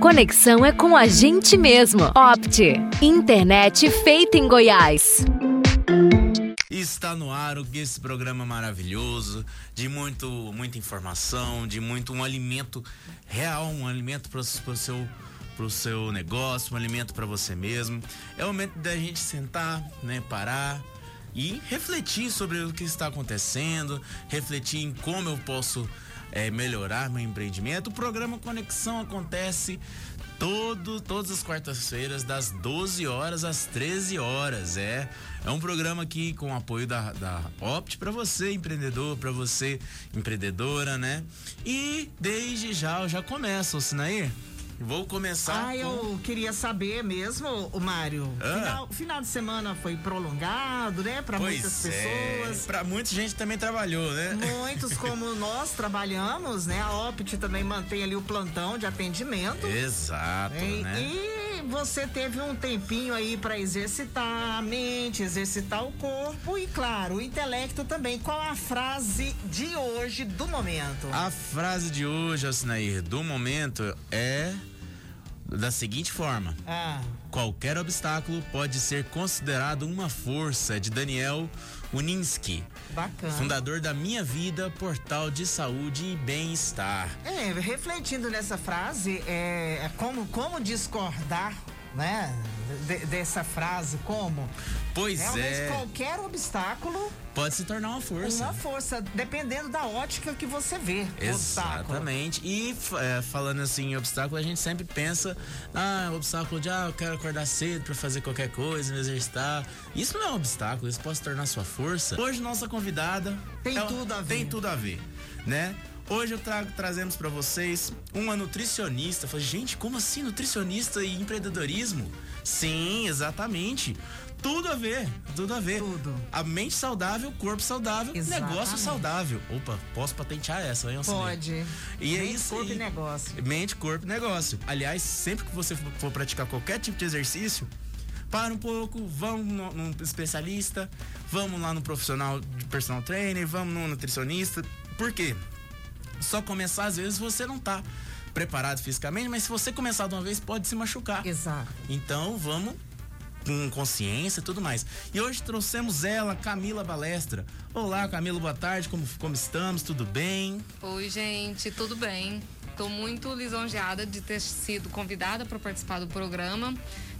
Conexão é com a gente mesmo. Opte. Internet feita em Goiás. Está no ar esse programa maravilhoso, de muito, muita informação, de muito um alimento real, um alimento para o seu para o seu negócio, um alimento para você mesmo. É o momento da gente sentar, né, parar e refletir sobre o que está acontecendo, refletir em como eu posso é, melhorar meu empreendimento. O programa Conexão acontece todo, todas as quartas-feiras, das 12 horas às 13 horas. É, é um programa aqui com o apoio da, da Opt para você, empreendedor, para você, empreendedora, né? E desde já, já começo, Sinair. Vou começar. Ah, com... eu queria saber mesmo, o Mário. Ah. Final, final de semana foi prolongado, né? Para muitas é. pessoas. Para muita gente também trabalhou, né? Muitos, como nós trabalhamos, né? A Opt também mantém ali o plantão de atendimento. Exato, E, né? e você teve um tempinho aí para exercitar a mente, exercitar o corpo e, claro, o intelecto também. Qual a frase de hoje, do momento? A frase de hoje, Alcinair, do momento é da seguinte forma: Ah, Qualquer obstáculo pode ser considerado uma força, de Daniel Uninski, bacana. fundador da Minha Vida, portal de saúde e bem-estar. É, refletindo nessa frase, é, é como, como discordar, né? de- dessa frase, como? Pois Realmente é, qualquer obstáculo, pode se tornar uma força. uma força, dependendo da ótica que você vê. o obstáculo. Exatamente. E é, falando assim em obstáculo, a gente sempre pensa, ah, obstáculo de ah, eu quero acordar cedo pra fazer qualquer coisa, me exercitar. Isso não é um obstáculo, isso pode se tornar sua força. Hoje nossa convidada Tem ela- tudo a ver. Tem tudo a ver, né? Hoje eu trago, trazemos pra vocês uma nutricionista. Falei, gente, como assim nutricionista e empreendedorismo? Sim, exatamente. Tudo a ver, tudo a ver. Tudo. A mente saudável, corpo saudável, negócio Exatamente. saudável. Opa, posso patentear essa, hein, Alcinei? Pode. E é Mente, isso corpo e negócio. Mente, corpo, negócio. Aliás, sempre que você for praticar qualquer tipo de exercício, para um pouco, vamos num especialista, vamos lá no profissional de personal trainer, vamos no nutricionista. Por quê? Só começar, às vezes, você não tá preparado fisicamente, mas se você começar de uma vez, pode se machucar. Exato. Então vamos com consciência e tudo mais. E hoje trouxemos ela, Camila Balestra. Olá, Camila, boa tarde, como, como estamos? Tudo bem? Oi, gente, tudo bem? Estou muito lisonjeada de ter sido convidada para participar do programa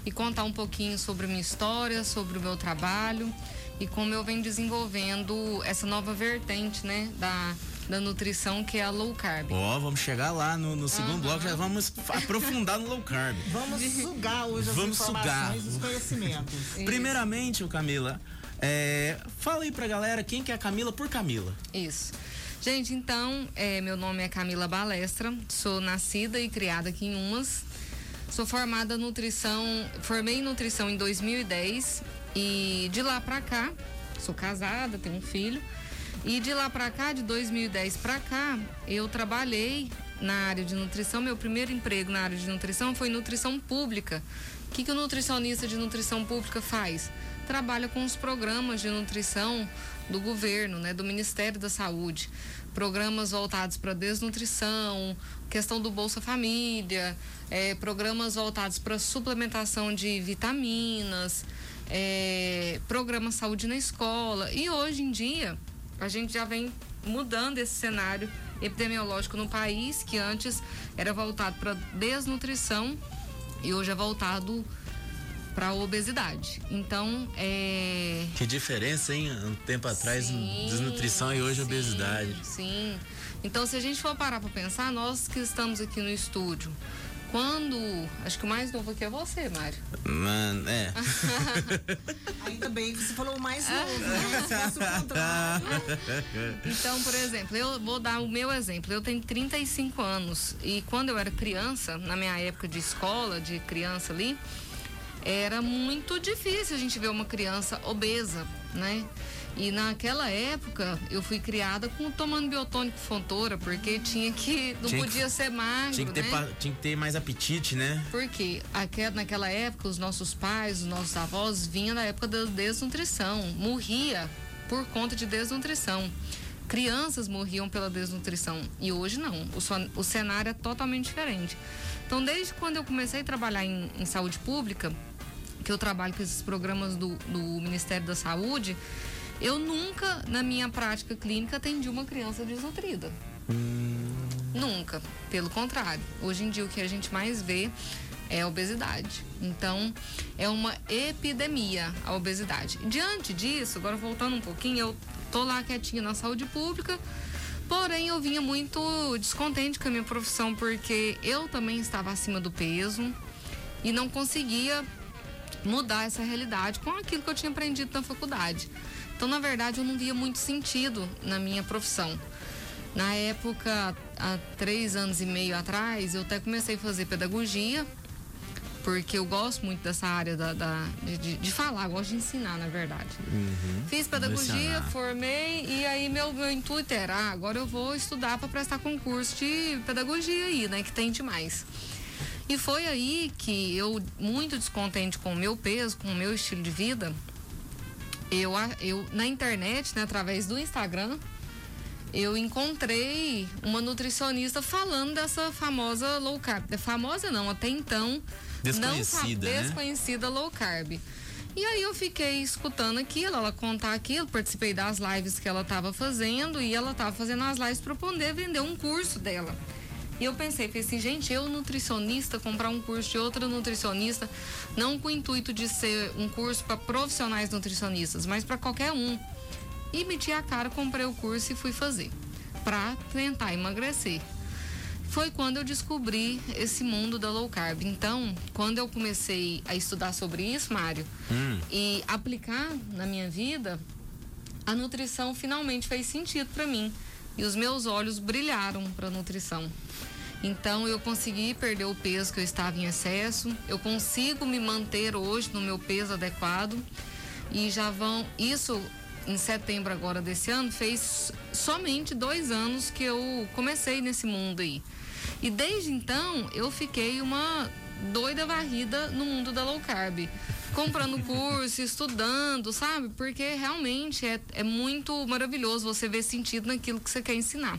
e contar um pouquinho sobre minha história, sobre o meu trabalho e como eu venho desenvolvendo essa nova vertente, né, da, da nutrição que é a low carb. Ó, vamos chegar lá no, no segundo Aham. bloco, já vamos aprofundar no low carb. Vamos sugar hoje as Vamos informações sugar. e os conhecimentos. Primeiramente, ô Camila, é, fala aí pra galera quem que é a Camila por Camila. Isso. Gente, então, é, meu nome é Camila Balestra, sou nascida e criada aqui em Umas. Sou formada em nutrição, formei em nutrição em 2010 e de lá pra cá, sou casada, tenho um filho. E de lá pra cá, de 2010 pra cá, eu trabalhei na área de nutrição. Meu primeiro emprego na área de nutrição foi nutrição pública. O que, que o nutricionista de nutrição pública faz? Trabalha com os programas de nutrição do governo, né, do Ministério da Saúde. Programas voltados para desnutrição, questão do Bolsa Família, eh, programas voltados para suplementação de vitaminas, eh, programa Saúde na Escola. E hoje em dia, a gente já vem mudando esse cenário epidemiológico no país, que antes era voltado para desnutrição e hoje é voltado para obesidade. Então, é, Que diferença, hein? Um tempo atrás, Sim, desnutrição e hoje sim, obesidade. Sim. Então, se a gente for parar para pensar, nós que estamos aqui no estúdio, quando. Acho que o mais novo aqui é você, Mário. Mano, é. Ainda bem que você falou o mais novo, né? Então, por exemplo, eu vou dar o meu exemplo. Eu tenho 35 anos e quando eu era criança, na minha época de escola, de criança ali, era muito difícil a gente ver uma criança obesa, né? E naquela época eu fui criada com tomando biotônico fontora, porque tinha que não Tinha que- podia ser magro, Tinha que, ter, né? tinha que ter mais apetite, né? Porque aque- naquela época os nossos pais, os nossos avós vinham da época da desnutrição, morria por conta de desnutrição. crianças morriam pela desnutrição. E hoje não. O, o cenário é totalmente diferente. Então, desde quando eu comecei a trabalhar em, em saúde pública, que eu trabalho com esses programas do, do Ministério da Saúde, eu nunca, na minha prática clínica, atendi uma criança desnutrida. Hum. Nunca. Pelo contrário. Hoje em dia, o que a gente mais vê é a obesidade. Então, é uma epidemia a obesidade. Diante disso, agora voltando um pouquinho, eu tô lá quietinha na saúde pública, porém eu vinha muito descontente com a minha profissão porque eu também estava acima do peso e não conseguia mudar essa realidade com aquilo que eu tinha aprendido na faculdade. Então, na verdade, eu não via muito sentido na minha profissão. Na época, há três anos e meio atrás, eu até comecei a fazer pedagogia, porque eu gosto muito dessa área da, da de, de, falar, gosto de ensinar, na verdade. Uhum. Fiz pedagogia, formei, e aí meu, meu intuito era, ah, agora eu vou estudar para prestar concurso de pedagogia aí, né, que tem demais. E foi aí que eu, muito descontente com o meu peso, com o meu estilo de vida, eu, eu na internet, né, através do Instagram, eu encontrei uma nutricionista falando dessa famosa low carb. Famosa não, até então desconhecida, não, né? desconhecida low carb. E aí eu fiquei escutando aquilo, ela contar aquilo, participei das lives que ela estava fazendo e ela estava fazendo as lives para poder vender um curso dela. E eu pensei, pensei assim, gente, eu nutricionista, comprar um curso de outra nutricionista, não com o intuito de ser um curso para profissionais nutricionistas, mas para qualquer um. E meti a cara, comprei o curso e fui fazer, para tentar emagrecer. Foi quando eu descobri esse mundo da low carb. Então, quando eu comecei a estudar sobre isso, Mário, hum. e aplicar na minha vida, a nutrição finalmente fez sentido para mim e os meus olhos brilharam para a nutrição. Então eu consegui perder o peso que eu estava em excesso, eu consigo me manter hoje no meu peso adequado e já vão isso em setembro agora desse ano fez somente dois anos que eu comecei nesse mundo aí. E desde então eu fiquei uma doida varrida no mundo da low carb. Comprando curso, estudando, sabe? Porque realmente é, é muito maravilhoso você ver sentido naquilo que você quer ensinar.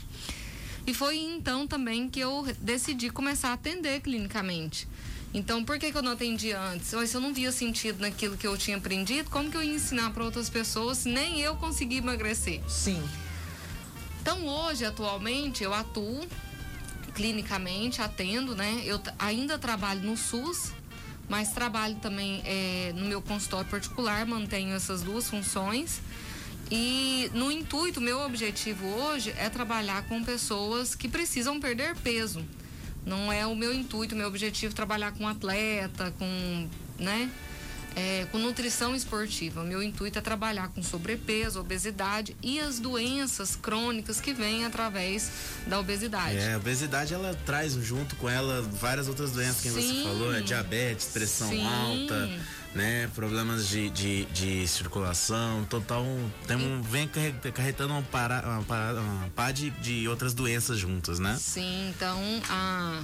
E foi então também que eu decidi começar a atender clinicamente. Então, por que, que eu não atendi antes? Se eu não via sentido naquilo que eu tinha aprendido, como que eu ia ensinar para outras pessoas se nem eu consegui emagrecer? Sim. Então, hoje, atualmente, eu atuo clinicamente, atendo, né? Eu ainda trabalho no SUS, mas trabalho também é, no meu consultório particular, mantenho essas duas funções. E no intuito, meu objetivo hoje é trabalhar com pessoas que precisam perder peso. Não é o meu intuito, meu objetivo é trabalhar com atleta, com, né? É, com nutrição esportiva. Meu intuito é trabalhar com sobrepeso, obesidade e as doenças crônicas que vêm através da obesidade. É, a obesidade ela traz junto com ela várias outras doenças que você falou, é diabetes, pressão Sim. alta né? Problemas de, de, de circulação, total. Tem um, vem carretando uma, para, uma, uma pá de, de outras doenças juntas, né? Sim, então a.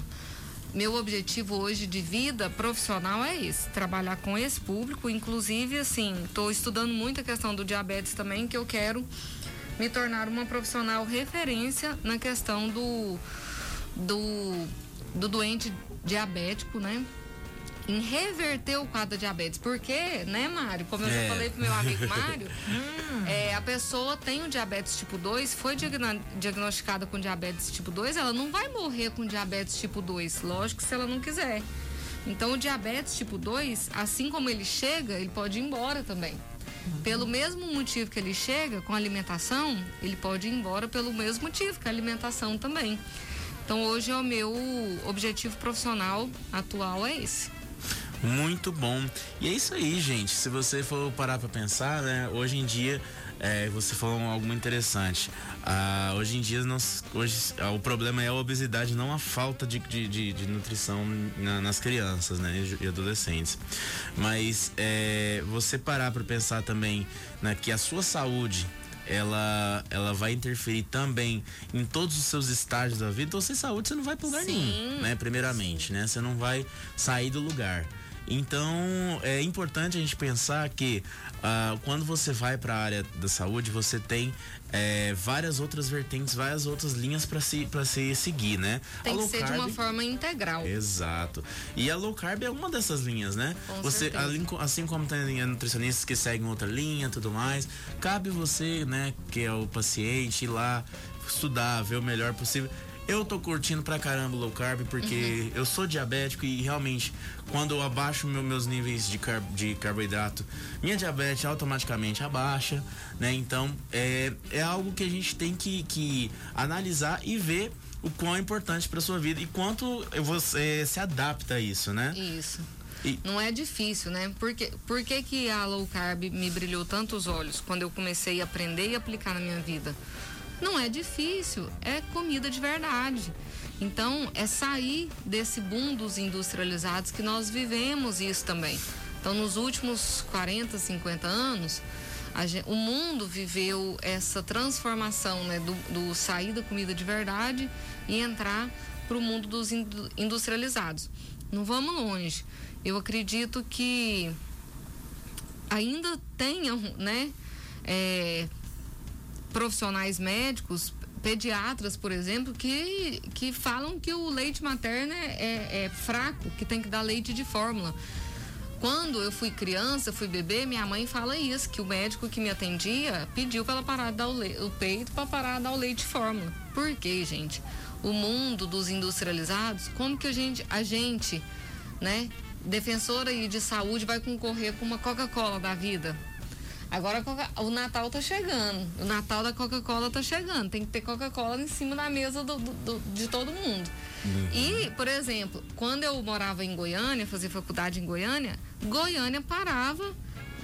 Meu objetivo hoje de vida profissional é esse, trabalhar com esse público, inclusive assim, estou estudando muito a questão do diabetes também, que eu quero me tornar uma profissional referência na questão do, do, do doente diabético, né? Em reverter o quadro da diabetes. Porque, né, Mário? Como eu é. já falei pro meu amigo Mário, hum. é, a pessoa tem o diabetes tipo 2, foi diagnosticada com diabetes tipo 2, ela não vai morrer com diabetes tipo 2. Lógico, se ela não quiser. Então, o diabetes tipo 2, assim como ele chega, ele pode ir embora também. Uhum. Pelo mesmo motivo que ele chega, com a alimentação, ele pode ir embora pelo mesmo motivo que a alimentação também. Então, hoje, o meu objetivo profissional atual é esse. Muito bom. E é isso aí, gente. Se você for parar para pensar, né? Hoje em dia, é, você falou algo muito interessante. Ah, hoje em dia, nós, hoje, ah, o problema é a obesidade, não a falta de, de, de, de nutrição na, nas crianças né, e adolescentes. Mas é, você parar para pensar também né, que a sua saúde ela, ela vai interferir também em todos os seus estágios da vida. Então, sem saúde, você não vai para lugar Sim. nenhum, né? Primeiramente, né? Você não vai sair do lugar. Então é importante a gente pensar que uh, quando você vai para a área da saúde, você tem é, várias outras vertentes, várias outras linhas para se, pra se seguir, né? Tem que ser carb, de uma forma integral. Exato. E a low carb é uma dessas linhas, né? Com você, assim como tem nutricionistas que seguem outra linha tudo mais, cabe você, né, que é o paciente, ir lá estudar, ver o melhor possível. Eu tô curtindo pra caramba low carb porque uhum. eu sou diabético e realmente quando eu abaixo meu, meus níveis de, car de carboidrato, minha diabetes automaticamente abaixa, né? Então é, é algo que a gente tem que, que analisar e ver o quão é importante para sua vida e quanto você se adapta a isso, né? Isso. E... Não é difícil, né? Por, que, por que, que a low carb me brilhou tanto os olhos quando eu comecei a aprender e aplicar na minha vida? Não é difícil, é comida de verdade. Então, é sair desse boom dos industrializados que nós vivemos isso também. Então, nos últimos 40, 50 anos, gente, o mundo viveu essa transformação né, do, do sair da comida de verdade e entrar para o mundo dos industrializados. Não vamos longe. Eu acredito que ainda tenham, né, é, profissionais médicos, pediatras, por exemplo, que, que falam que o leite materno é, é, é fraco, que tem que dar leite de fórmula. Quando eu fui criança, fui bebê, minha mãe fala isso, que o médico que me atendia pediu para ela parar de dar o, o peito para parar de dar o leite de fórmula. Por quê, gente? O mundo dos industrializados, como que a gente, a gente, né, defensora de saúde vai concorrer com uma Coca-Cola da vida? Agora o Natal tá chegando. O Natal da Coca-Cola tá chegando. Tem que ter Coca-Cola em cima da mesa do, do, do, de todo mundo. Uhum. E, por exemplo, quando eu morava em Goiânia, fazia faculdade em Goiânia, Goiânia parava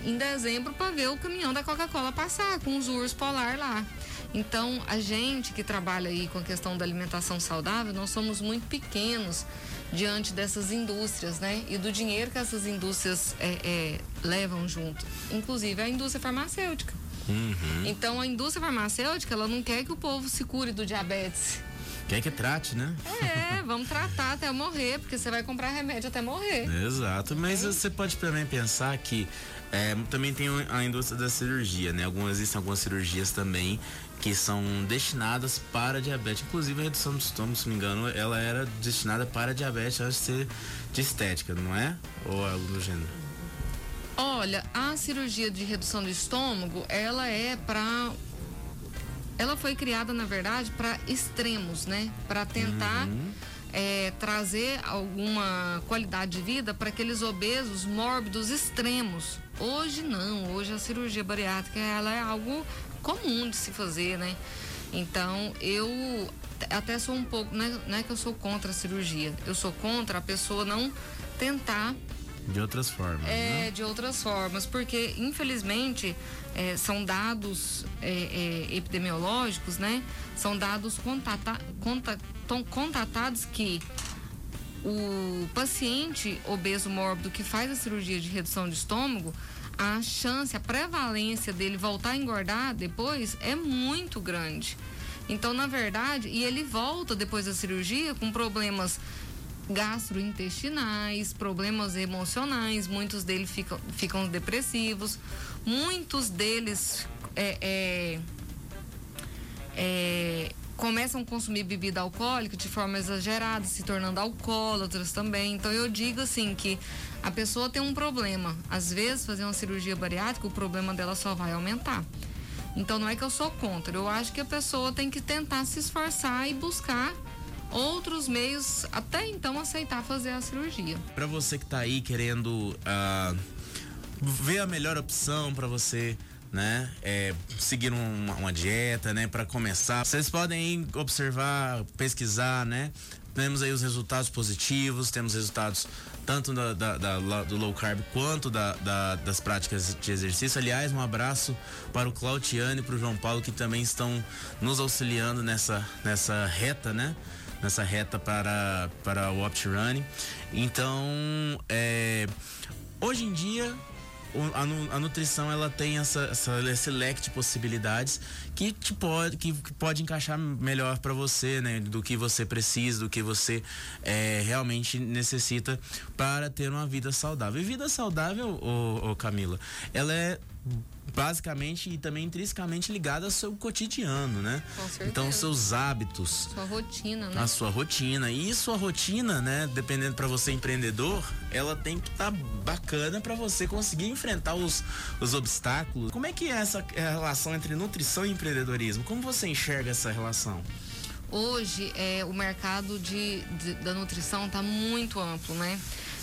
em dezembro para ver o caminhão da Coca-Cola passar com os ursos polar lá. Então, a gente que trabalha aí com a questão da alimentação saudável, nós somos muito pequenos diante dessas indústrias, né? E do dinheiro que essas indústrias é, é, levam junto, inclusive a indústria farmacêutica. Uhum. Então, a indústria farmacêutica, ela não quer que o povo se cure do diabetes. Quer que trate, né? É, vamos tratar até morrer, porque você vai comprar remédio até morrer. Exato, mas é. você pode também pensar que é, também tem a indústria da cirurgia, né? Algumas, existem algumas cirurgias também que são destinadas para diabetes. Inclusive a redução do estômago, se não me engano, ela era destinada para diabetes de ser de estética, não é? Ou algo do gênero? Olha, a cirurgia de redução do estômago, ela é para ela foi criada, na verdade, para extremos, né? Para tentar uhum. é, trazer alguma qualidade de vida para aqueles obesos mórbidos extremos. Hoje não, hoje a cirurgia bariátrica ela é algo comum de se fazer, né? Então, eu até sou um pouco, não é, não é que eu sou contra a cirurgia, eu sou contra a pessoa não tentar de outras formas. É, né? de outras formas, porque infelizmente é, são dados é, é, epidemiológicos, né? São dados contata, conta, contatados que o paciente obeso mórbido que faz a cirurgia de redução de estômago, a chance, a prevalência dele voltar a engordar depois é muito grande. Então, na verdade, e ele volta depois da cirurgia com problemas gastrointestinais, problemas emocionais, muitos deles ficam, ficam depressivos, muitos deles é, é, é, começam a consumir bebida alcoólica de forma exagerada, se tornando alcoólatras também. Então eu digo assim que a pessoa tem um problema. Às vezes, fazer uma cirurgia bariátrica, o problema dela só vai aumentar. Então, não é que eu sou contra. Eu acho que a pessoa tem que tentar se esforçar e buscar outros meios, até então aceitar fazer a cirurgia. Para você que está aí querendo uh, ver a melhor opção para você né? É, seguir uma, uma, dieta, né? Para começar, vocês podem observar, pesquisar, né? Temos aí os resultados positivos, temos resultados tanto da, da, da, do low carb quanto das práticas de exercício. Aliás, um abraço para o Clautiane e para o João Paulo que também estão nos auxiliando nessa, nessa reta, né? Nessa reta para, para o Opt Running. Então, é, hoje em dia a, nutrição ela tem essa, essa, esse leque de possibilidades que, te pode, que, pode encaixar melhor para você, né? Do que você precisa, do que você é, realmente necessita para ter uma vida saudável. E vida saudável, ô Camila, ela é basicamente e também intrinsecamente ligada ao seu cotidiano, né? Então, seus hábitos. Sua rotina, né? A sua rotina. E sua rotina, né? Dependendo para você empreendedor, ela tem que estar tá bacana para você conseguir enfrentar os, os obstáculos. Como é que é essa relação entre nutrição e empreendedorismo? Como você enxerga essa relação? Hoje, é, o mercado de, de da nutrição está muito amplo, né?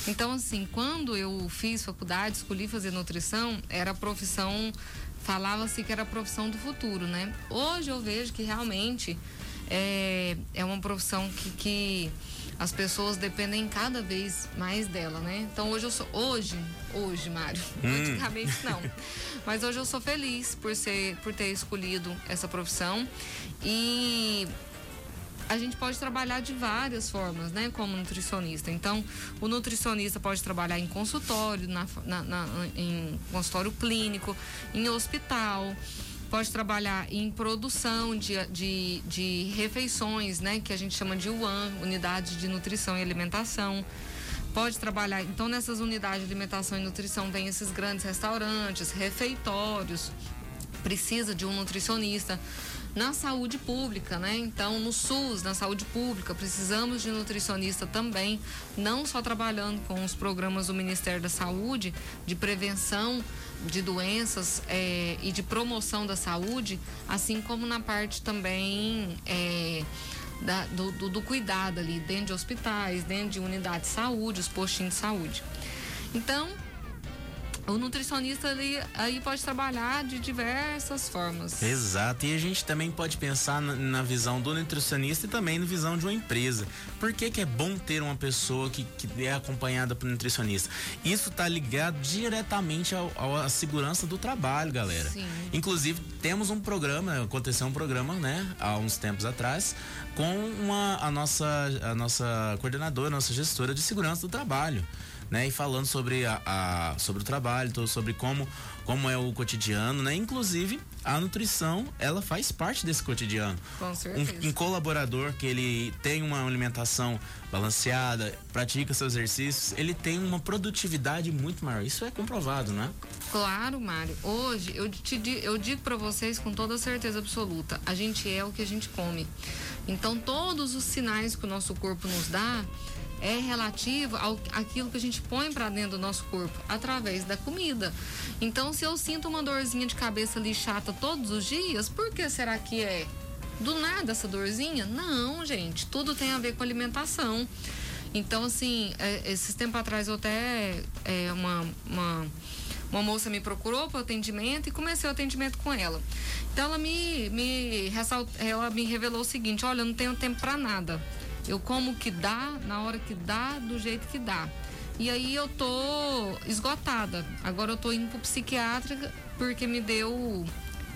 Então, assim, quando eu fiz faculdade, escolhi fazer nutrição, era a profissão, falava-se que era a profissão do futuro, né? Hoje eu vejo que realmente é, é uma profissão que, que as pessoas dependem cada vez mais dela, né? Então hoje eu sou hoje, hoje, Mário, hum. antigamente não. Mas hoje eu sou feliz por ser por ter escolhido essa profissão e a gente pode trabalhar de várias formas, né, como nutricionista. Então, o nutricionista pode trabalhar em consultório, na, na, na, em consultório clínico, em hospital, pode trabalhar em produção de, de, de refeições, né, que a gente chama de UAN, Unidade de Nutrição e Alimentação. Pode trabalhar, então nessas unidades de alimentação e nutrição vem esses grandes restaurantes, refeitórios, precisa de um nutricionista na saúde pública, né? Então, no SUS, na saúde pública, precisamos de nutricionista também, não só trabalhando com os programas do Ministério da Saúde de prevenção de doenças é, e de promoção da saúde, assim como na parte também é, da, do, do, do cuidado ali, dentro de hospitais, dentro de unidades de saúde, os postinhos de saúde. Então, o nutricionista ali, aí pode trabalhar de diversas formas. Exato. E a gente também pode pensar na, na visão do nutricionista e também na visão de uma empresa. Por que, que é bom ter uma pessoa que, que é acompanhada por um nutricionista? Isso está ligado diretamente à segurança do trabalho, galera. Sim. Inclusive, temos um programa, aconteceu um programa, né, há uns tempos atrás, com uma, a, nossa, a nossa coordenadora, a nossa gestora de segurança do trabalho né? E falando sobre, a, a, sobre o trabalho, sobre como, como é o cotidiano, né? Inclusive, a nutrição, ela faz parte desse cotidiano. Com certeza. Um, um colaborador que ele tem uma alimentação balanceada, pratica seus exercícios, ele tem uma produtividade muito maior. Isso é comprovado, né? Claro, Mário. Hoje, eu, te, eu digo para vocês com toda certeza absoluta, a gente é o que a gente come. Então, todos os sinais que o nosso corpo nos dá, é relativo ao aquilo que a gente põe para dentro do nosso corpo através da comida. Então, se eu sinto uma dorzinha de cabeça ali chata todos os dias, por que será que é? Do nada essa dorzinha? Não, gente, tudo tem a ver com alimentação. Então, assim, é, esses tempos atrás eu até é, uma, uma, uma moça me procurou para atendimento e comecei o atendimento com ela. Então ela me, me, ressalt, ela me revelou o seguinte, olha, eu não tenho tempo para nada. Eu como que dá, na hora que dá, do jeito que dá. E aí eu tô esgotada. Agora eu tô indo pro psiquiatra porque me deu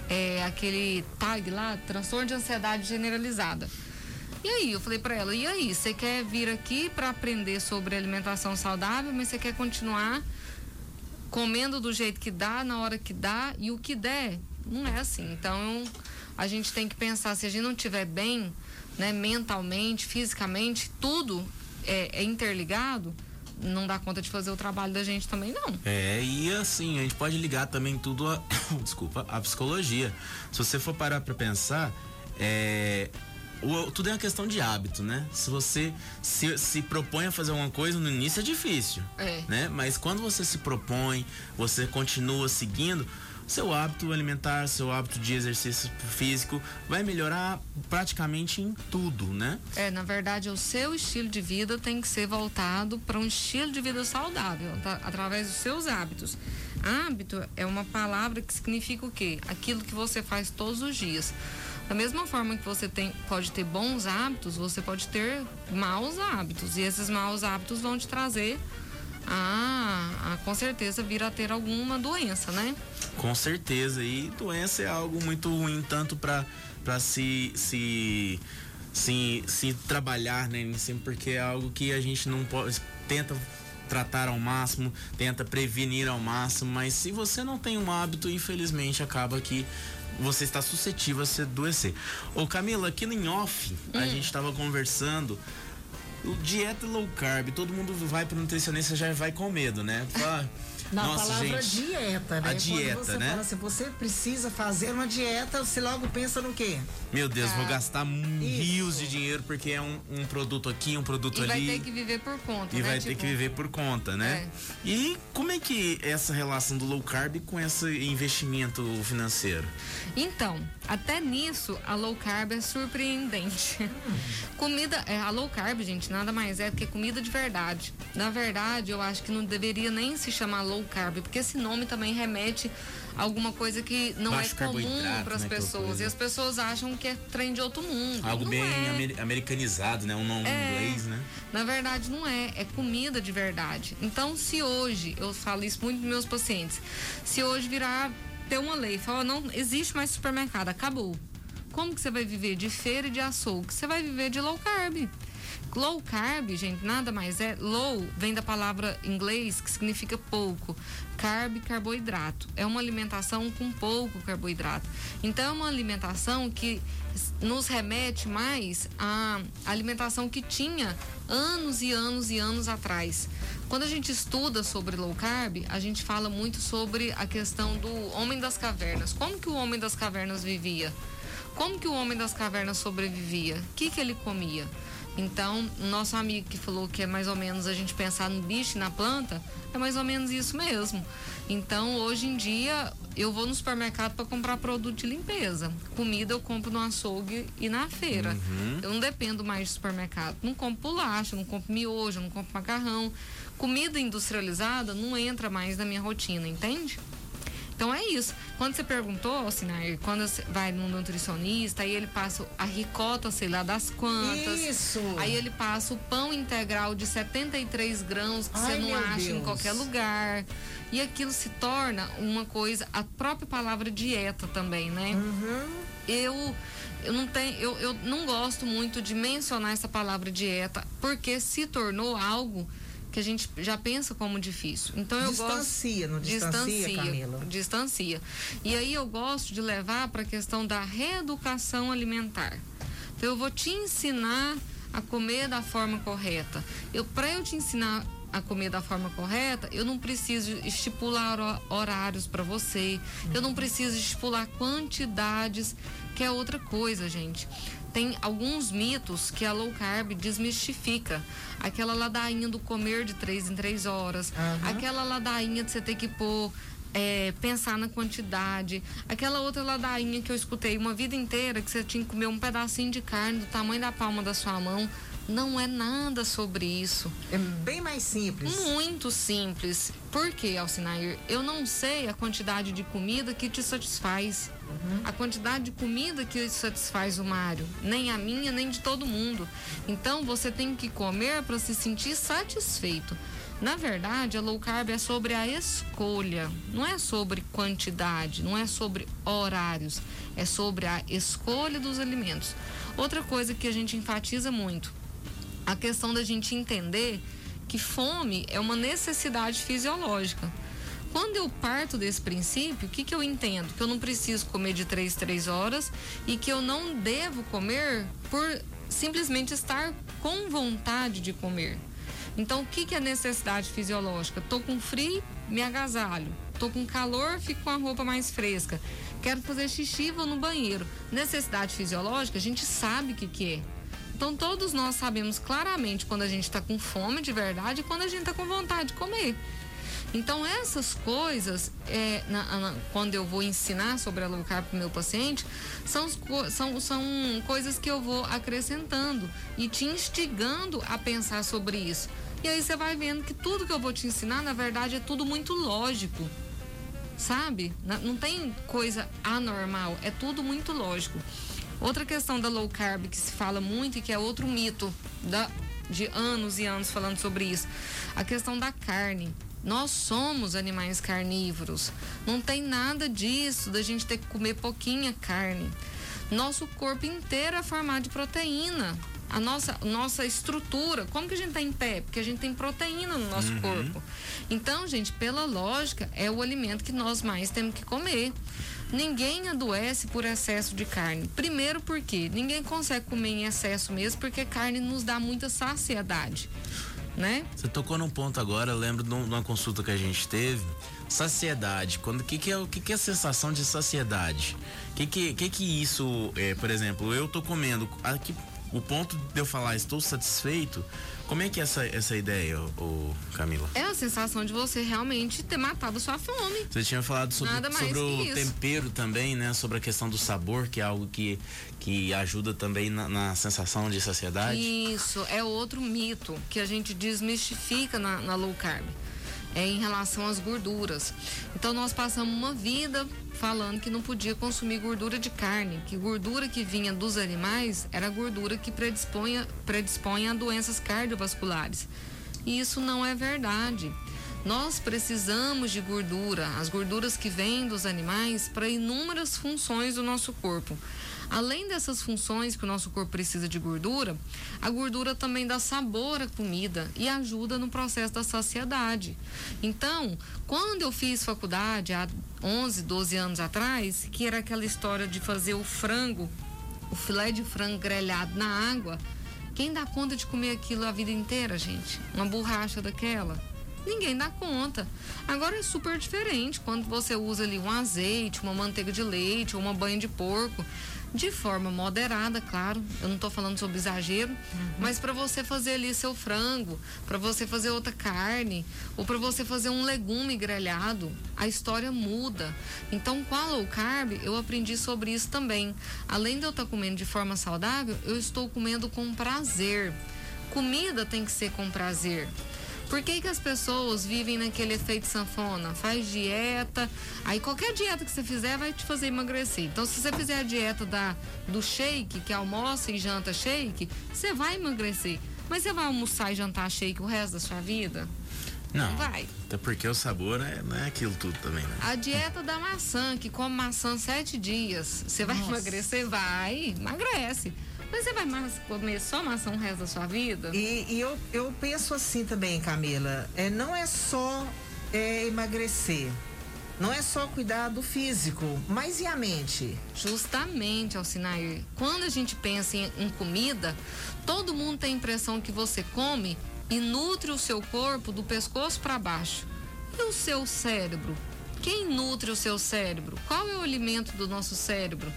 é, aquele tag lá, transtorno de ansiedade generalizada. E aí, eu falei para ela, e aí, você quer vir aqui para aprender sobre alimentação saudável, mas você quer continuar comendo do jeito que dá, na hora que dá, e o que der, não é assim. Então, a gente tem que pensar, se a gente não estiver bem, né, mentalmente, fisicamente, tudo é, é interligado, não dá conta de fazer o trabalho da gente também, não. É, e assim, a gente pode ligar também tudo a. desculpa, a psicologia. Se você for parar pra pensar, é. O, tudo é uma questão de hábito, né? Se você se, se propõe a fazer alguma coisa no início é difícil, é. né? Mas quando você se propõe, você continua seguindo, seu hábito alimentar, seu hábito de exercício físico vai melhorar praticamente em tudo, né? É, na verdade, o seu estilo de vida tem que ser voltado para um estilo de vida saudável, tá? através dos seus hábitos. Hábito é uma palavra que significa o quê? Aquilo que você faz todos os dias. Da mesma forma que você tem, pode ter bons hábitos, você pode ter maus hábitos. E esses maus hábitos vão te trazer a, a com certeza vir a ter alguma doença, né? Com certeza. E doença é algo muito ruim, tanto para se, se, se, se trabalhar, né? Sempre porque é algo que a gente não pode. Tenta tratar ao máximo, tenta prevenir ao máximo, mas se você não tem um hábito, infelizmente acaba que você está suscetível a se adoecer. Ô Camila, aqui no off, hum. a gente estava conversando o dieta low carb, todo mundo vai para nutricionista já vai com medo, né? Fala, na Nossa, palavra gente, dieta, né? A dieta, Quando você né? fala assim, você precisa fazer uma dieta, você logo pensa no quê? Meu Deus, ah, vou gastar rios de dinheiro porque é um, um, produto aqui, um produto e ali. E vai ter que viver por conta, E né? vai tipo... ter que viver por conta, né? É. E como é que é essa relação do low carb com esse investimento financeiro? Então, até nisso, a low carb é surpreendente. Hum. comida, é, a low carb, gente, nada mais é do que comida de verdade. Na verdade, eu acho que não deveria nem se chamar low carb, porque esse nome também remete a alguma coisa que não Baixo é comum para as né, pessoas. E as pessoas acham que é trem de outro mundo. Algo não bem é. americanizado, né? Um nome é, inglês, né? Na verdade, não é. É comida de verdade. Então, se hoje, eu falo isso muito dos meus pacientes, se hoje virar ter uma lei, falar, não existe mais supermercado, acabou. Como que você vai viver de feira e de açougue? Você vai viver de low carb. Low carb, gente, nada mais é. Low vem da palavra inglês que significa pouco. Carb, carboidrato. É uma alimentação com pouco carboidrato. Então, é uma alimentação que nos remete mais à alimentação que tinha anos e anos e anos atrás. Quando a gente estuda sobre low carb, a gente fala muito sobre a questão do homem das cavernas. Como que o homem das cavernas vivia? Como que o homem das cavernas sobrevivia? O que, que ele comia? Então, nosso amigo que falou que é mais ou menos a gente pensar no bicho e na planta, é mais ou menos isso mesmo. Então, hoje em dia, eu vou no supermercado para comprar produto de limpeza. Comida eu compro no açougue e na feira. Uhum. Eu não dependo mais de supermercado. Não compro bolacha, não compro miojo, não compro macarrão. Comida industrializada não entra mais na minha rotina, entende? Então é isso. Quando você perguntou, Sinai, quando você vai num nutricionista, aí ele passa a ricota, sei lá, das quantas. Isso. Aí ele passa o pão integral de 73 grãos que Ai, você não acha Deus. em qualquer lugar. E aquilo se torna uma coisa, a própria palavra dieta também, né? Uhum. Eu eu não tenho, eu, eu não gosto muito de mencionar essa palavra dieta, porque se tornou algo que a gente já pensa como difícil. Então eu distancia, gosto, não distancia, distancia, Camila? Distancia. E aí eu gosto de levar para a questão da reeducação alimentar. Então eu vou te ensinar a comer da forma correta. Eu para eu te ensinar a comer da forma correta, eu não preciso estipular horários para você, eu não preciso estipular quantidades, que é outra coisa, gente tem alguns mitos que a low carb desmistifica. Aquela ladainha do comer de três em três horas, uhum. aquela ladainha de você ter que pôr é, pensar na quantidade. Aquela outra ladainha que eu escutei uma vida inteira que você tinha que comer um pedacinho de carne do tamanho da palma da sua mão. Não é nada sobre isso. É bem mais simples. Muito simples. Por quê, Alcinair? Eu não sei a quantidade de comida que te satisfaz. Uhum. A quantidade de comida que satisfaz o Mário. Nem a minha, nem de todo mundo. Então você tem que comer para se sentir satisfeito. Na verdade, a low carb é sobre a escolha, não é sobre quantidade, não é sobre horários, é sobre a escolha dos alimentos. Outra coisa que a gente enfatiza muito, a questão da gente entender que fome é uma necessidade fisiológica. Quando eu parto desse princípio, o que, que eu entendo? Que eu não preciso comer de três, três horas e que eu não devo comer por simplesmente estar com vontade de comer. Então, o que, que é necessidade fisiológica? Tô com frio, me agasalho. Tô com calor, fico com a roupa mais fresca. Quero fazer xixi, vou no banheiro. Necessidade fisiológica, a gente sabe o que, que é. Então todos nós sabemos claramente quando a gente está com fome de verdade e quando a gente está com vontade de comer. Então essas coisas, é, na, na, quando eu vou ensinar sobre a low carb para o meu paciente, são, são, são coisas que eu vou acrescentando e te instigando a pensar sobre isso. E aí você vai vendo que tudo que eu vou te ensinar, na verdade, é tudo muito lógico. Sabe? Não tem coisa anormal, é tudo muito lógico. Outra questão da low carb que se fala muito e que é outro mito da, de anos e anos falando sobre isso, a questão da carne. Nós somos animais carnívoros. Não tem nada disso da gente ter que comer pouquinha carne. Nosso corpo inteiro é formado de proteína. a nossa, nossa estrutura. Como que a gente está em pé? Porque a gente tem proteína no nosso uhum. corpo. Então, gente, pela lógica, é o alimento que nós mais temos que comer. Ninguém adoece por excesso de carne. Primeiro porque ninguém consegue comer em excesso mesmo, porque carne nos dá muita saciedade. Né? Você tocou num ponto agora, eu lembro de uma consulta que a gente teve. Saciedade. Quando que, que é o que, que é a sensação de saciedade? Que que, que que isso é, por exemplo, eu tô comendo aqui o ponto de eu falar estou satisfeito, como é que é essa, essa ideia, o Camila? É a sensação de você realmente ter matado sua fome. Você tinha falado sobre, sobre o tempero também, né? Sobre a questão do sabor, que é algo que, que ajuda também na, na sensação de saciedade. Isso, é outro mito que a gente desmistifica na, na low carb. É em relação às gorduras. Então nós passamos uma vida falando que não podia consumir gordura de carne, que gordura que vinha dos animais era gordura que predispõe, predispõe a doenças cardiovasculares. E isso não é verdade. Nós precisamos de gordura, as gorduras que vêm dos animais, para inúmeras funções do nosso corpo. Além dessas funções que o nosso corpo precisa de gordura, a gordura também dá sabor à comida e ajuda no processo da saciedade. Então, quando eu fiz faculdade há 11, 12 anos atrás, que era aquela história de fazer o frango, o filé de frango grelhado na água, quem dá conta de comer aquilo a vida inteira, gente? Uma borracha daquela? ninguém dá conta. Agora é super diferente quando você usa ali um azeite, uma manteiga de leite ou uma banha de porco de forma moderada, claro. Eu não estou falando sobre exagero, uhum. mas para você fazer ali seu frango, para você fazer outra carne, ou para você fazer um legume grelhado, a história muda. Então, com a low carb, eu aprendi sobre isso também. Além de eu estar tá comendo de forma saudável, eu estou comendo com prazer. Comida tem que ser com prazer. Por que, que as pessoas vivem naquele efeito sanfona? Faz dieta, aí qualquer dieta que você fizer vai te fazer emagrecer. Então, se você fizer a dieta da, do shake, que almoça e janta shake, você vai emagrecer. Mas você vai almoçar e jantar shake o resto da sua vida? Não, não vai. Até porque o sabor é, não é aquilo tudo também, né? A dieta da maçã, que come maçã sete dias, você vai Nossa. emagrecer? Vai, emagrece. Mas você vai comer só maçã o resto da sua vida? E, e eu, eu penso assim também, Camila. É, não é só é, emagrecer. Não é só cuidar do físico, mas e a mente? Justamente, Alcinair. Quando a gente pensa em, em comida, todo mundo tem a impressão que você come e nutre o seu corpo do pescoço para baixo. E o seu cérebro? Quem nutre o seu cérebro? Qual é o alimento do nosso cérebro?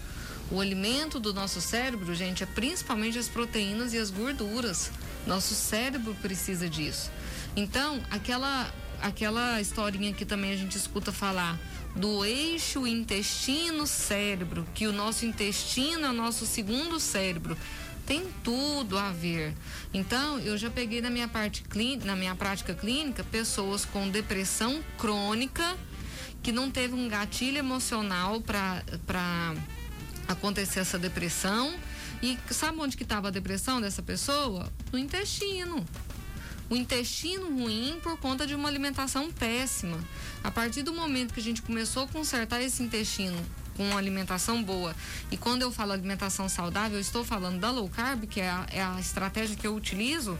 O alimento do nosso cérebro, gente, é principalmente as proteínas e as gorduras. Nosso cérebro precisa disso. Então, aquela aquela historinha que também a gente escuta falar do eixo intestino-cérebro, que o nosso intestino é o nosso segundo cérebro, tem tudo a ver. Então, eu já peguei na minha parte clínica, na minha prática clínica, pessoas com depressão crônica que não teve um gatilho emocional para acontecer essa depressão. E sabe onde que estava a depressão dessa pessoa? No intestino. O intestino ruim por conta de uma alimentação péssima. A partir do momento que a gente começou a consertar esse intestino com uma alimentação boa, e quando eu falo alimentação saudável, eu estou falando da low carb, que é a, é a estratégia que eu utilizo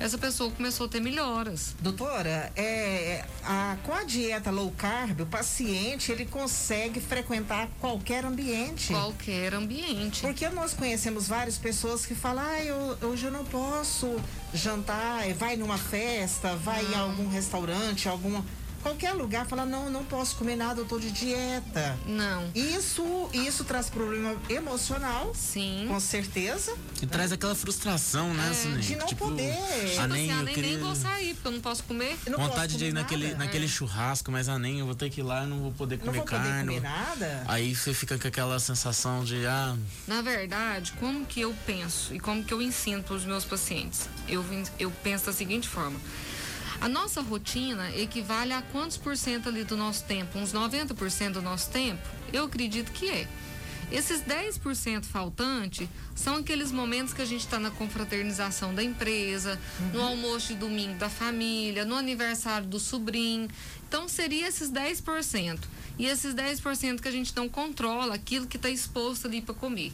essa pessoa começou a ter melhoras. Doutora, é, a, com a dieta low carb, o paciente ele consegue frequentar qualquer ambiente. Qualquer ambiente. Porque nós conhecemos várias pessoas que falam, ah, eu, hoje eu não posso jantar, vai numa festa, vai em algum restaurante, alguma qualquer lugar fala não, não posso comer nada, eu tô de dieta. Não. Isso, isso traz problema emocional. Sim. Com certeza. E traz aquela frustração, né, é, De não tipo, poder. Tipo a nem, assim, eu nem, queria... nem vou sair, porque eu não posso comer. Não Vontade de ir naquele, naquele é. churrasco, mas a nem eu vou ter que ir lá, e não vou poder comer não vou carne. Poder comer nada. Aí você fica com aquela sensação de ah. Na verdade, como que eu penso e como que eu ensino para os meus pacientes? Eu, eu penso da seguinte forma. A nossa rotina equivale a quantos por cento ali do nosso tempo? Uns 90% do nosso tempo? Eu acredito que é. Esses 10% faltante são aqueles momentos que a gente está na confraternização da empresa, uhum. no almoço de domingo da família, no aniversário do sobrinho. Então, seria esses 10%. E esses 10% que a gente não controla, aquilo que está exposto ali para comer.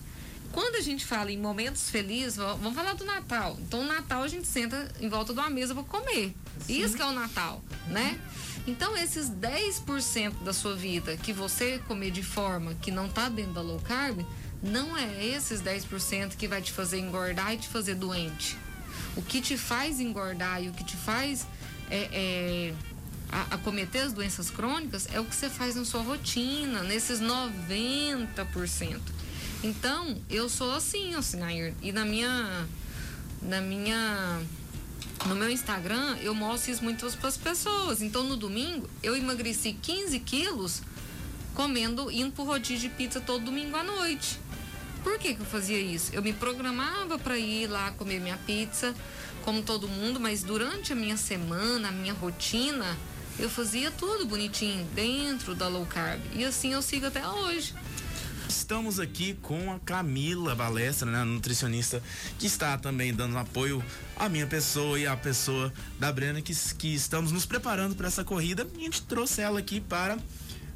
Quando a gente fala em momentos felizes, vamos falar do Natal. Então, o Natal a gente senta em volta de uma mesa para comer. Sim. Isso que é o Natal, né? Então, esses 10% da sua vida que você comer de forma que não tá dentro da low carb, não é esses 10% que vai te fazer engordar e te fazer doente. O que te faz engordar e o que te faz é, é, a, acometer as doenças crônicas é o que você faz na sua rotina, nesses 90%. Então, eu sou assim, Alcinair. E na minha. Na minha. No meu Instagram, eu mostro isso muito para as pessoas. Então, no domingo, eu emagreci 15 quilos comendo, indo pro rodízio de pizza todo domingo à noite. Por que, que eu fazia isso? Eu me programava para ir lá comer minha pizza, como todo mundo, mas durante a minha semana, a minha rotina, eu fazia tudo bonitinho dentro da low carb. E assim eu sigo até hoje. Estamos aqui com a Camila Balestra, né, nutricionista, que está também dando apoio à minha pessoa e à pessoa da Brena, que, que estamos nos preparando para essa corrida. E a gente trouxe ela aqui para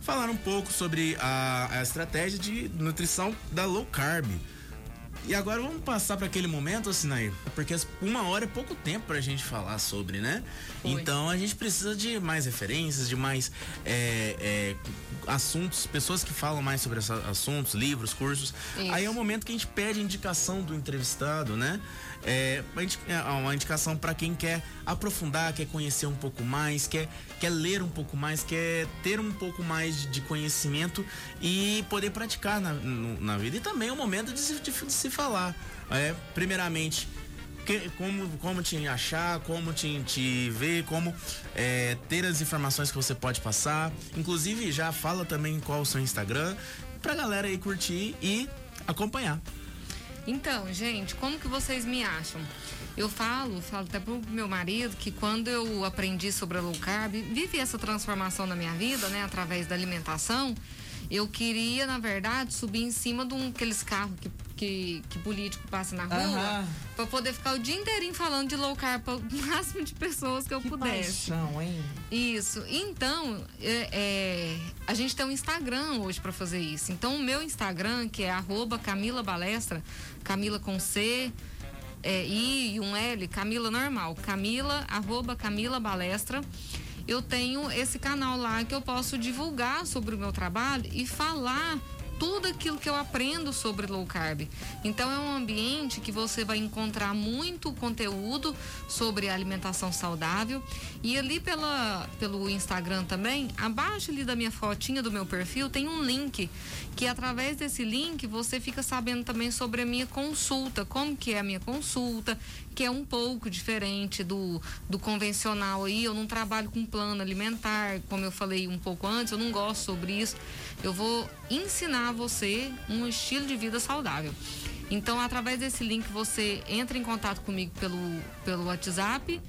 falar um pouco sobre a, a estratégia de nutrição da low carb. E agora vamos passar para aquele momento, Sinair, porque uma hora é pouco tempo para a gente falar sobre, né? Foi. Então a gente precisa de mais referências, de mais é, é, assuntos, pessoas que falam mais sobre esses assuntos, livros, cursos. Isso. Aí é o momento que a gente pede indicação do entrevistado, né? É, é uma indicação para quem quer aprofundar, quer conhecer um pouco mais, quer, quer ler um pouco mais, quer ter um pouco mais de conhecimento e poder praticar na, na vida. E também é o momento de se, de, de se falar. É, primeiramente, que, como, como te achar, como te, te ver, como é, ter as informações que você pode passar. Inclusive, já fala também qual o seu Instagram, pra galera aí curtir e acompanhar. Então, gente, como que vocês me acham? Eu falo, falo até pro meu marido que quando eu aprendi sobre a low carb, vivi essa transformação na minha vida, né, através da alimentação, eu queria, na verdade, subir em cima de um aqueles carros que, que, que político passa na rua uhum. para poder ficar o dia inteirinho falando de low carb para o máximo de pessoas que eu que pudesse. Paixão, hein? Isso. Então, é, é, a gente tem um Instagram hoje para fazer isso. Então, o meu Instagram, que é arroba Camila Balestra, Camila com C, é, I e um L, Camila normal. Camila, arroba Camila Balestra. Eu tenho esse canal lá que eu posso divulgar sobre o meu trabalho e falar tudo aquilo que eu aprendo sobre low carb. Então é um ambiente que você vai encontrar muito conteúdo sobre alimentação saudável e ali pela, pelo Instagram também, abaixo ali da minha fotinha do meu perfil tem um link que através desse link você fica sabendo também sobre a minha consulta, como que é a minha consulta, que é um pouco diferente do, do convencional aí. Eu não trabalho com plano alimentar, como eu falei um pouco antes, eu não gosto sobre isso. Eu vou ensinar você um estilo de vida saudável. Então, através desse link, você entra em contato comigo pelo, pelo WhatsApp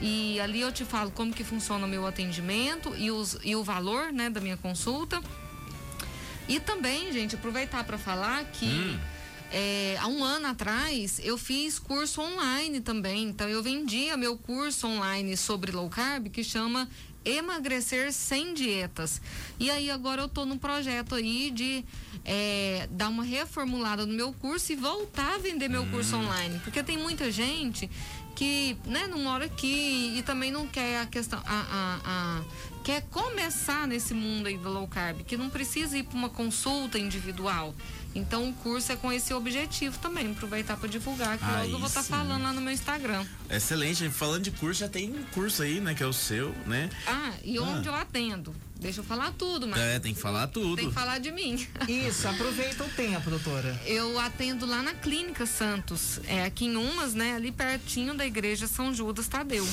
e ali eu te falo como que funciona o meu atendimento e, os, e o valor né, da minha consulta. E também, gente, aproveitar para falar que. Hum é, há um ano atrás eu fiz curso online também, então eu vendia meu curso online sobre low carb que chama emagrecer sem dietas. E aí agora eu tô num projeto aí de é, dar uma reformulada no meu curso e voltar a vender meu hum. curso online, porque tem muita gente que né, não mora aqui e também não quer a questão a, a, a quer começar nesse mundo aí do low carb, que não precisa ir para uma consulta individual. Então o curso é com esse objetivo também, aproveitar para divulgar, que logo eu vou estar tá falando lá no meu Instagram. Excelente, falando de curso, já tem um curso aí, né, que é o seu, né? Ah, e ah. onde eu atendo? Deixa eu falar tudo, mas. É, tem que falar tudo. Tem que falar de mim. Isso, aproveita o tempo, doutora. Eu atendo lá na Clínica Santos, é aqui em Umas, né, ali pertinho da Igreja São Judas Tadeu.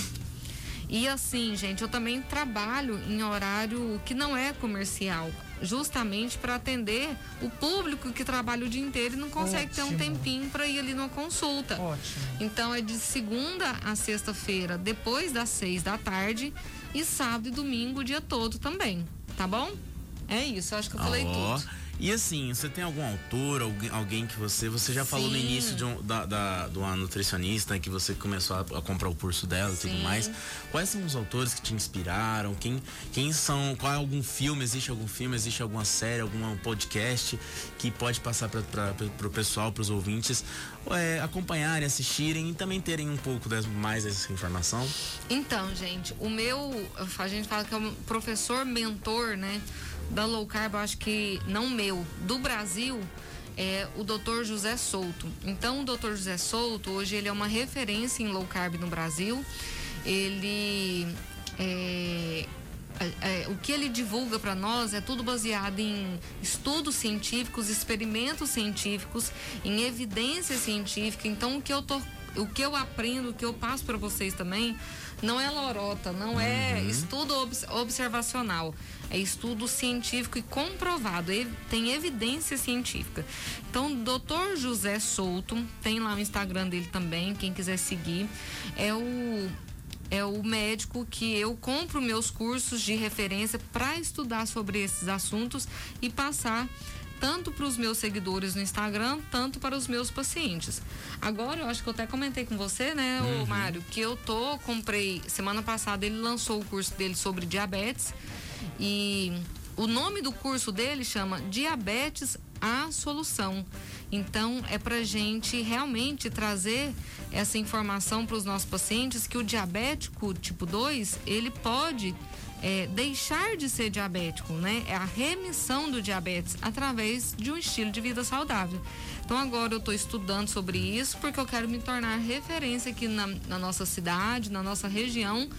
E assim, gente, eu também trabalho em horário que não é comercial justamente para atender o público que trabalha o dia inteiro e não consegue Ótimo. ter um tempinho para ir ali numa consulta. Ótimo. Então é de segunda a sexta-feira, depois das seis da tarde, e sábado e domingo o dia todo também, tá bom? É isso, acho que eu falei oh. tudo. E assim, você tem algum autor, alguém, que você. Você já falou no Sim. início de um, da, da, de uma nutricionista que você começou a, a comprar o curso dela e tudo Sim. mais. Quais são os autores que te inspiraram? Quem, quem são. Qual é algum filme? Existe algum filme? Existe alguma série, algum podcast que pode passar para o pessoal, para os ouvintes é, acompanharem, assistirem e também terem um pouco das- mais dessa informação? Então, gente, o meu, a gente fala que é um professor mentor, né, da low carb, acho que não meu, do Brasil, é o Dr. José Souto. Então, o Dr. José Souto, hoje ele é uma referência em low carb no Brasil. Ele é, é, o que ele divulga para nós é tudo baseado em estudos científicos, experimentos científicos, em evidência científica. Então, o que eu tô, o que eu aprendo, o que eu passo para vocês também, não é lorota, não é estudo obs- observacional, é estudo científico e comprovado, tem evidência científica. Então, Dr. José Souto, tem lá o Instagram dele também, quem quiser seguir, é o é o médico que eu compro meus cursos de referência para estudar sobre esses assuntos e passar tanto para os meus seguidores no Instagram, tanto para os meus pacientes. Agora, eu acho que eu até comentei com você, né, ô Mário, que eu tô, comprei, semana passada ele lançou o curso dele sobre diabetes e o nome do curso dele chama Diabetes a Solução. Então, é para gente realmente trazer essa informação para os nossos pacientes que o diabético tipo 2, ele pode é, deixar de ser diabético, né? É a remissão do diabetes através de um estilo de vida saudável. Então agora eu estou estudando sobre isso porque eu quero me tornar referência aqui na, na nossa cidade, na nossa região,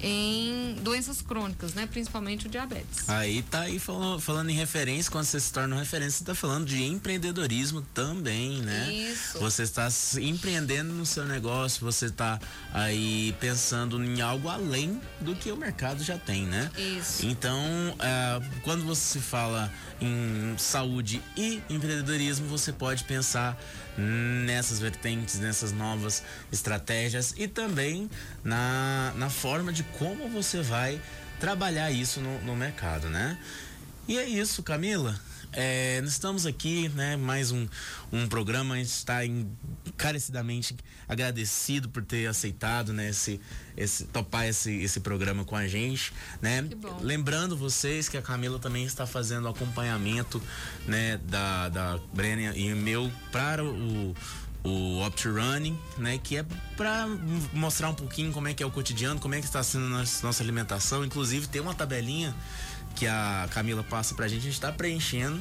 em doenças crônicas, né? Principalmente o diabetes. Aí tá aí falando, falando em referência, quando você se torna uma referência, você tá falando de empreendedorismo também, né? Isso. Você está se empreendendo no seu negócio, você está aí pensando em algo além do que o mercado já tem, né? Isso. Então, ah, quando você fala em saúde e empreendedorismo, você pode pensar nessas vertentes, nessas novas estratégias e também na, na forma de como você vai trabalhar isso no, no mercado, né? E é isso, Camila. É, nós estamos aqui, né? Mais um, um programa. A gente está encarecidamente agradecido por ter aceitado, né? Esse, esse, topar esse, esse programa com a gente, né? Lembrando vocês que a Camila também está fazendo acompanhamento, né? Da, da Brenner e o meu para o o Opt Running, né, que é para mostrar um pouquinho como é que é o cotidiano, como é que está sendo nossa, nossa alimentação, inclusive tem uma tabelinha que a Camila passa pra gente, a gente tá preenchendo,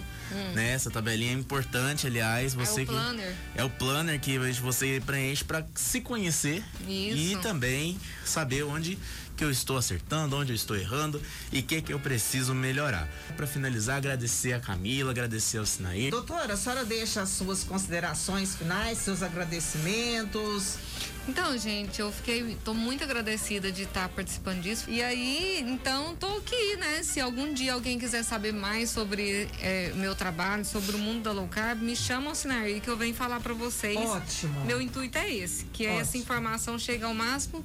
né? Essa tabelinha é importante, aliás, você Hum. É o que planner. é o planner que você preenche para se conhecer e Isso. também saber onde que eu estou acertando, onde eu estou errando e o que que eu preciso melhorar. Para finalizar, agradecer a Camila, agradecer ao Sinaí. Doutora, a senhora deixa as suas considerações finais, seus agradecimentos. Então, gente, eu fiquei, tô muito agradecida de estar participando disso. E aí, então, tô aqui, né? Se algum dia alguém quiser saber mais sobre é, meu trabalho, sobre o mundo da low carb, me chama ao Sinari que eu venho falar para vocês. Ótimo. Meu intuito é esse, que é essa informação chegue ao máximo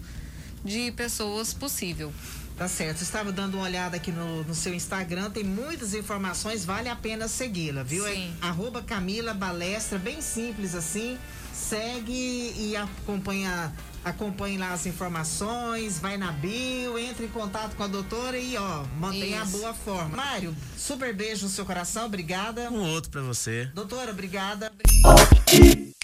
de pessoas possível. Tá certo. Estava dando uma olhada aqui no, no seu Instagram, tem muitas informações, vale a pena segui-la, viu? Sim. É arroba Camila Balestra, bem simples assim. Segue e acompanha, acompanhe lá as informações, vai na bio, entre em contato com a doutora e ó, mantenha a Isso. boa forma. Mário, super beijo no seu coração, obrigada. Um outro para você. Doutora, obrigada.